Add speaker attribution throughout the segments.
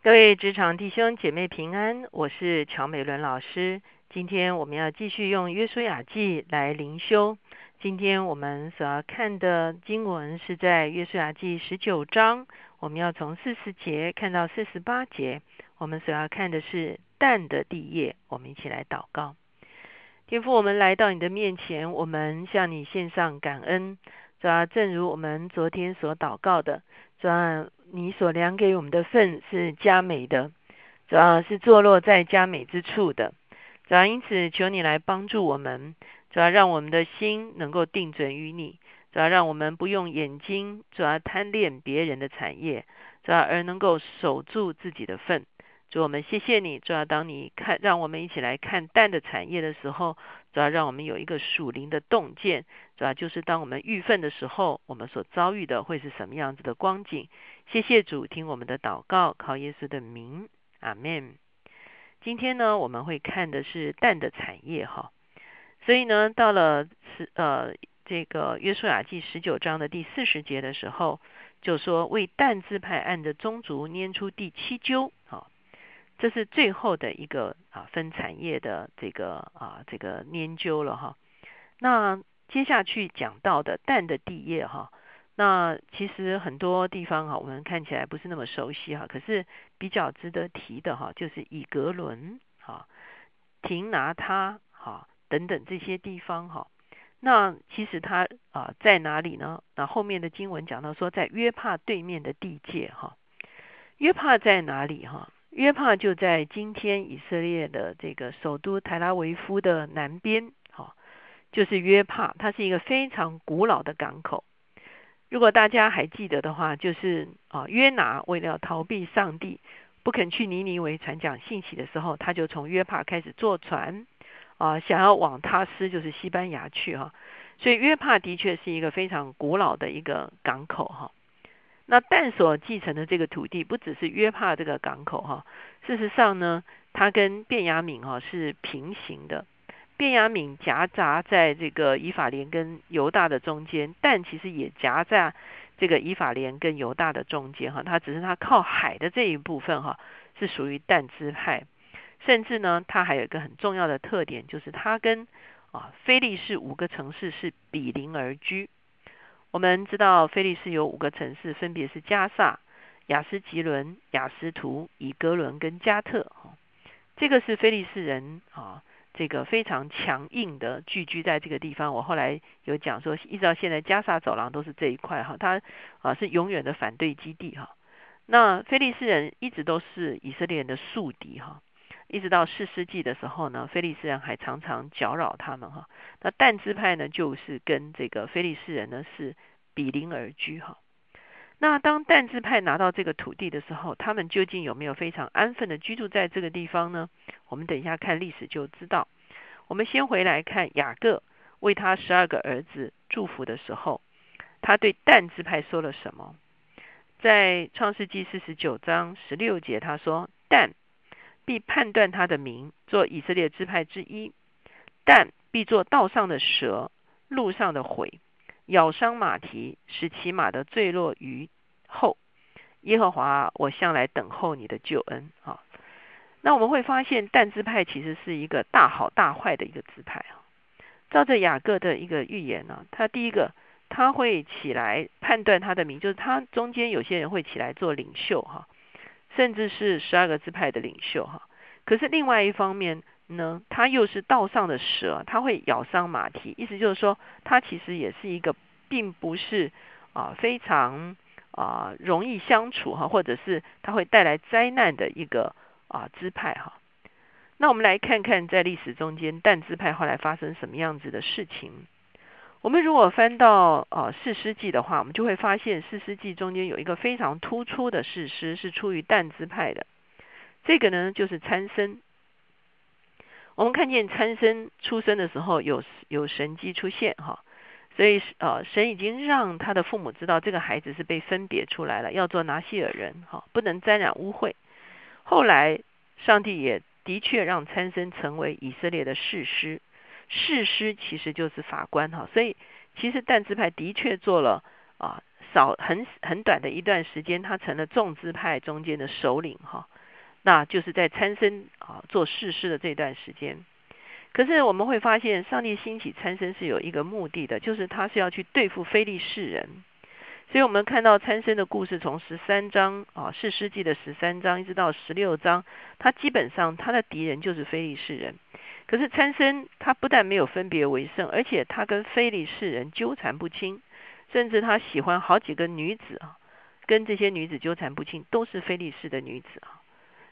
Speaker 1: 各位职场弟兄姐妹平安，我是乔美伦老师。今天我们要继续用约书亚记来灵修。今天我们所要看的经文是在约书亚记十九章，我们要从四十节看到四十八节。我们所要看的是蛋的地业。我们一起来祷告。天父，我们来到你的面前，我们向你献上感恩。主要正如我们昨天所祷告的，主要你所量给我们的份是加美的，主要是坐落在加美之处的。主要因此求你来帮助我们，主要让我们的心能够定准于你，主要让我们不用眼睛主要贪恋别人的产业，主要而能够守住自己的份。主我们谢谢你，主要当你看让我们一起来看蛋的产业的时候。主要让我们有一个属灵的洞见，主要就是当我们遇愤的时候，我们所遭遇的会是什么样子的光景？谢谢主，听我们的祷告，靠耶稣的名，阿门。今天呢，我们会看的是蛋的产业哈，所以呢，到了十呃这个约书亚记十九章的第四十节的时候，就说为蛋字派按着宗族拈出第七揪，好。这是最后的一个啊分产业的这个啊这个研究了哈。那接下去讲到的蛋的地业哈，那其实很多地方哈我们看起来不是那么熟悉哈，可是比较值得提的哈，就是以格伦哈、廷拿他哈等等这些地方哈。那其实它啊在哪里呢？那后面的经文讲到说在约帕对面的地界哈。约帕在哪里哈？约帕就在今天以色列的这个首都台拉维夫的南边，哈，就是约帕，它是一个非常古老的港口。如果大家还记得的话，就是啊，约拿为了逃避上帝，不肯去尼尼微传讲信息的时候，他就从约帕开始坐船，啊，想要往他斯，就是西班牙去哈。所以约帕的确是一个非常古老的一个港口哈。那但所继承的这个土地不只是约帕这个港口哈，事实上呢，它跟便雅敏哈是平行的。便雅敏夹杂在这个以法莲跟犹大的中间，但其实也夹在这个以法莲跟犹大的中间哈。它只是它靠海的这一部分哈是属于但支派，甚至呢，它还有一个很重要的特点，就是它跟啊菲利士五个城市是比邻而居。我们知道，菲利斯有五个城市，分别是加萨、雅斯吉伦、雅斯图、以哥伦跟加特。哈，这个是菲利斯人啊，这个非常强硬的聚居在这个地方。我后来有讲说，一直到现在，加萨走廊都是这一块哈，它啊是永远的反对基地哈。那菲利斯人一直都是以色列人的宿敌哈。一直到四世纪的时候呢，菲利斯人还常常搅扰他们哈。那但支派呢，就是跟这个菲利斯人呢是比邻而居哈。那当但支派拿到这个土地的时候，他们究竟有没有非常安分的居住在这个地方呢？我们等一下看历史就知道。我们先回来看雅各为他十二个儿子祝福的时候，他对但支派说了什么？在创世纪四十九章十六节，他说但。必判断他的名，做以色列支派之一，但必做道上的蛇，路上的毁，咬伤马蹄，使骑马的坠落于后。耶和华，我向来等候你的救恩啊！那我们会发现，但支派其实是一个大好大坏的一个支派啊。照着雅各的一个预言呢，他第一个他会起来判断他的名，就是他中间有些人会起来做领袖哈。甚至是十二个支派的领袖哈，可是另外一方面呢，他又是道上的蛇，他会咬伤马蹄，意思就是说，他其实也是一个并不是啊非常啊容易相处哈，或者是他会带来灾难的一个啊支派哈。那我们来看看在历史中间，但支派后来发生什么样子的事情。我们如果翻到呃四世纪的话，我们就会发现四世纪中间有一个非常突出的事实是出于但支派的。这个呢就是参生。我们看见参生出生的时候有有神迹出现哈，所以呃神已经让他的父母知道这个孩子是被分别出来了，要做拿西尔人哈，不能沾染污秽。后来上帝也的确让参生成为以色列的士师。士师其实就是法官哈，所以其实但支派的确做了啊少很很短的一段时间，他成了众支派中间的首领哈，那就是在参生啊做事师的这段时间。可是我们会发现，上帝兴起参生是有一个目的的，就是他是要去对付非利士人。所以我们看到参生的故事，从十三章啊，四世纪的十三章一直到十六章，他基本上他的敌人就是非利士人。可是参生他不但没有分别为圣，而且他跟非利士人纠缠不清，甚至他喜欢好几个女子啊，跟这些女子纠缠不清，都是非利士的女子啊。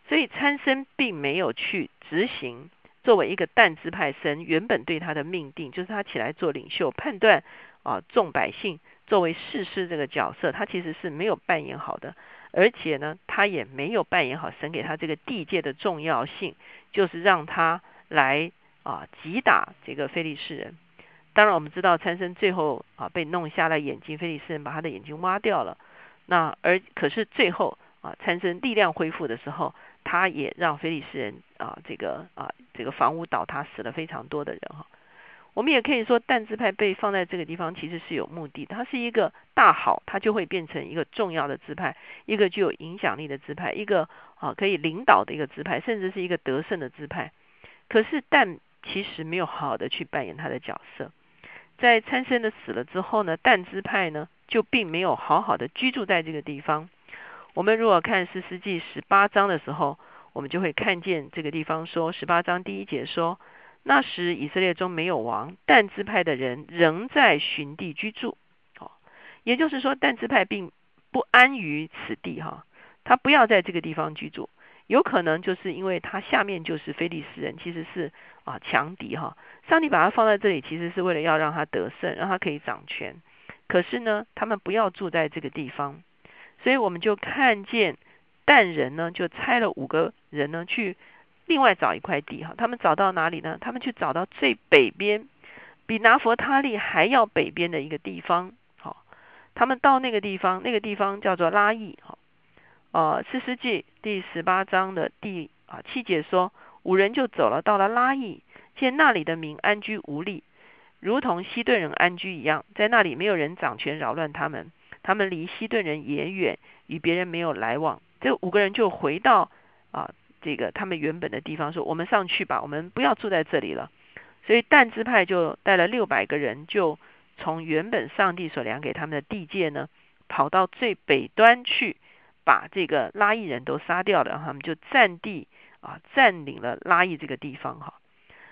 Speaker 1: 所以参生并没有去执行作为一个但支派神原本对他的命定，就是他起来做领袖，判断啊众百姓。作为士师这个角色，他其实是没有扮演好的，而且呢，他也没有扮演好神给他这个地界的重要性，就是让他来啊击打这个菲利士人。当然，我们知道参生最后啊被弄瞎了眼睛，菲利士人把他的眼睛挖掉了。那而可是最后啊参生力量恢复的时候，他也让菲利士人啊这个啊这个房屋倒塌，死了非常多的人哈。我们也可以说，但支派被放在这个地方，其实是有目的。它是一个大好，它就会变成一个重要的支派，一个具有影响力的支派，一个啊可以领导的一个支派，甚至是一个得胜的支派。可是，但其实没有好好的去扮演他的角色。在参生的死了之后呢，但支派呢就并没有好好的居住在这个地方。我们如果看四世纪十八章的时候，我们就会看见这个地方说，十八章第一节说。那时以色列中没有王，但支派的人仍在寻地居住。哦，也就是说，但支派并不安于此地哈，他不要在这个地方居住。有可能就是因为他下面就是非利士人，其实是啊强敌哈。上帝把他放在这里，其实是为了要让他得胜，让他可以掌权。可是呢，他们不要住在这个地方，所以我们就看见但人呢，就差了五个人呢去。另外找一块地哈，他们找到哪里呢？他们去找到最北边，比拿佛他利还要北边的一个地方。好，他们到那个地方，那个地方叫做拉邑。哈，呃，四世纪第十八章的第啊七节说，五人就走了，到了拉邑，见那里的民安居无力，如同西顿人安居一样，在那里没有人掌权扰乱他们，他们离西顿人也远，与别人没有来往。这五个人就回到啊。这个他们原本的地方说：“我们上去吧，我们不要住在这里了。”所以但支派就带了六百个人，就从原本上帝所量给他们的地界呢，跑到最北端去，把这个拉邑人都杀掉了。他们就占地啊，占领了拉邑这个地方哈。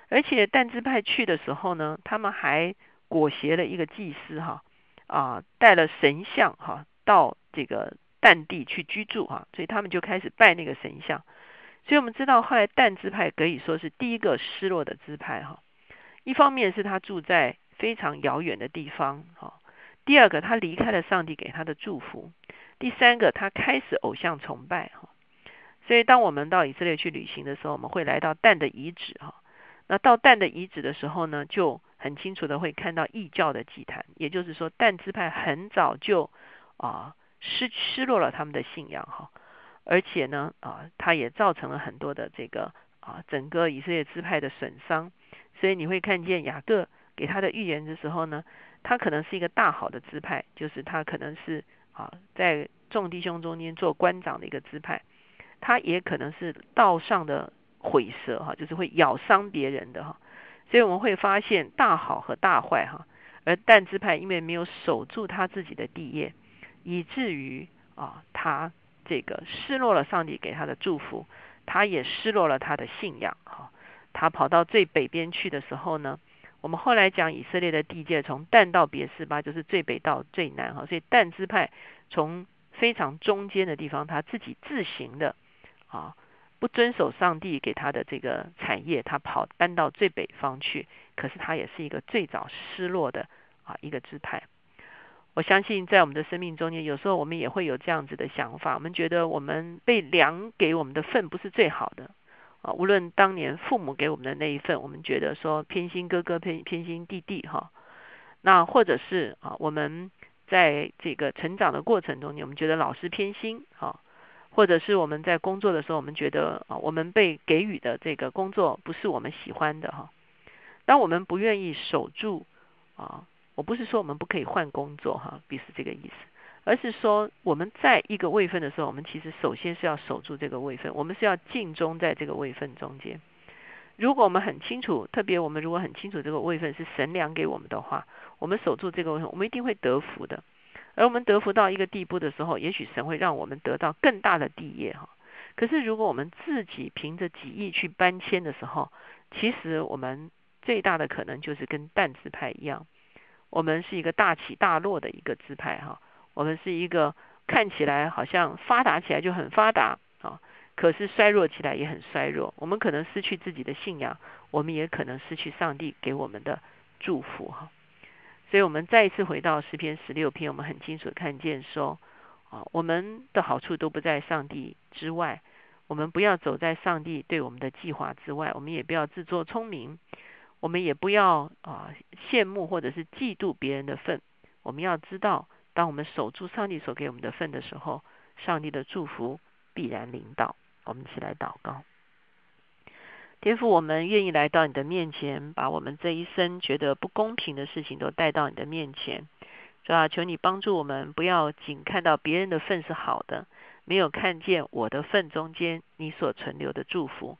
Speaker 1: 而且但支派去的时候呢，他们还裹挟了一个祭司哈啊，带了神像哈到这个但地去居住哈，所以他们就开始拜那个神像。所以我们知道，后来但支派可以说是第一个失落的支派哈。一方面是他住在非常遥远的地方哈，第二个他离开了上帝给他的祝福，第三个他开始偶像崇拜哈。所以当我们到以色列去旅行的时候，我们会来到但的遗址哈。那到但的遗址的时候呢，就很清楚的会看到异教的祭坛，也就是说但支派很早就啊失失落了他们的信仰哈。而且呢，啊，它也造成了很多的这个啊，整个以色列支派的损伤。所以你会看见雅各给他的预言的时候呢，他可能是一个大好的支派，就是他可能是啊，在众弟兄中间做官长的一个支派。他也可能是道上的毁蛇哈，就是会咬伤别人的哈。所以我们会发现大好和大坏哈。而但支派因为没有守住他自己的地业，以至于啊，他。这个失落了上帝给他的祝福，他也失落了他的信仰。哈，他跑到最北边去的时候呢，我们后来讲以色列的地界从但到别是巴，就是最北到最南。哈，所以但支派从非常中间的地方，他自己自行的啊，不遵守上帝给他的这个产业，他跑搬到最北方去。可是他也是一个最早失落的啊一个支派。我相信在我们的生命中间，有时候我们也会有这样子的想法。我们觉得我们被量给我们的份不是最好的啊。无论当年父母给我们的那一份，我们觉得说偏心哥哥偏偏心弟弟哈。那或者是啊，我们在这个成长的过程中间，我们觉得老师偏心哈。或者是我们在工作的时候，我们觉得啊，我们被给予的这个工作不是我们喜欢的哈。当我们不愿意守住啊。我不是说我们不可以换工作哈，不是这个意思，而是说我们在一个位分的时候，我们其实首先是要守住这个位分，我们是要尽忠在这个位分中间。如果我们很清楚，特别我们如果很清楚这个位分是神量给我们的话，我们守住这个位分，我们一定会得福的。而我们得福到一个地步的时候，也许神会让我们得到更大的地业哈。可是如果我们自己凭着己意去搬迁的时候，其实我们最大的可能就是跟淡字派一样，我们是一个大起大落的一个姿态哈。我们是一个看起来好像发达起来就很发达啊，可是衰弱起来也很衰弱。我们可能失去自己的信仰，我们也可能失去上帝给我们的祝福哈。所以，我们再一次回到诗篇十六篇，我们很清楚看见说，啊，我们的好处都不在上帝之外，我们不要走在上帝对我们的计划之外，我们也不要自作聪明，我们也不要啊羡慕或者是嫉妒别人的份。我们要知道，当我们守住上帝所给我们的份的时候，上帝的祝福必然临到。我们一起来祷告。天父，我们愿意来到你的面前，把我们这一生觉得不公平的事情都带到你的面前，是吧？求你帮助我们，不要仅看到别人的份是好的，没有看见我的份中间你所存留的祝福。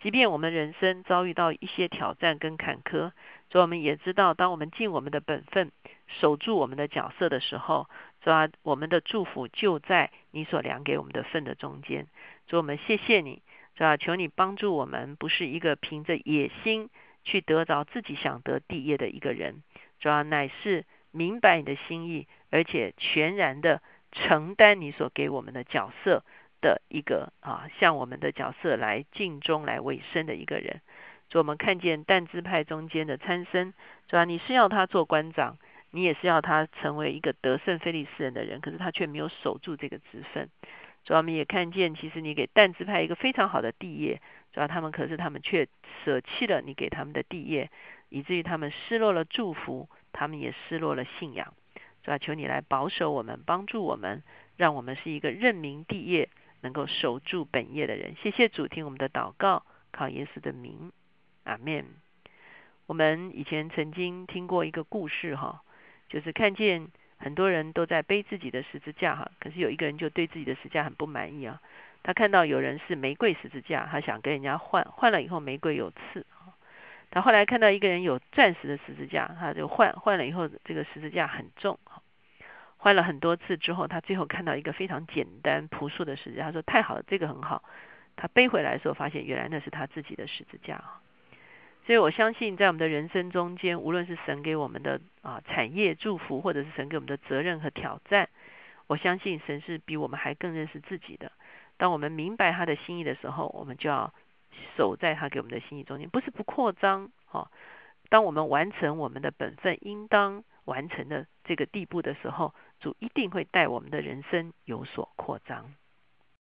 Speaker 1: 即便我们人生遭遇到一些挑战跟坎坷，主，我们也知道，当我们尽我们的本分，守住我们的角色的时候，主啊，我们的祝福就在你所量给我们的份的中间。主，我们谢谢你。主要？求你帮助我们，不是一个凭着野心去得着自己想得第业的一个人，主要乃是明白你的心意，而且全然的承担你所给我们的角色的一个啊，向我们的角色来尽忠来委身的一个人。主，我们看见但支派中间的参生，主要你是要他做官长，你也是要他成为一个得胜非利士人的人，可是他却没有守住这个职分。主要我们也看见，其实你给但支派一个非常好的地业，主要他们可是他们却舍弃了你给他们的地业，以至于他们失落了祝福，他们也失落了信仰。主要求你来保守我们，帮助我们，让我们是一个认明地业、能够守住本业的人。谢谢主，听我们的祷告，靠耶稣的名，阿门。我们以前曾经听过一个故事，哈，就是看见。很多人都在背自己的十字架哈，可是有一个人就对自己的十字架很不满意啊。他看到有人是玫瑰十字架，他想跟人家换，换了以后玫瑰有刺。他后来看到一个人有钻石的十字架，他就换，换了以后这个十字架很重换了很多次之后，他最后看到一个非常简单朴素的十字架，他说太好了，这个很好。他背回来的时候，发现原来那是他自己的十字架啊。所以我相信，在我们的人生中间，无论是神给我们的啊产业祝福，或者是神给我们的责任和挑战，我相信神是比我们还更认识自己的。当我们明白他的心意的时候，我们就要守在他给我们的心意中间，不是不扩张啊。当我们完成我们的本分应当完成的这个地步的时候，主一定会带我们的人生有所扩张。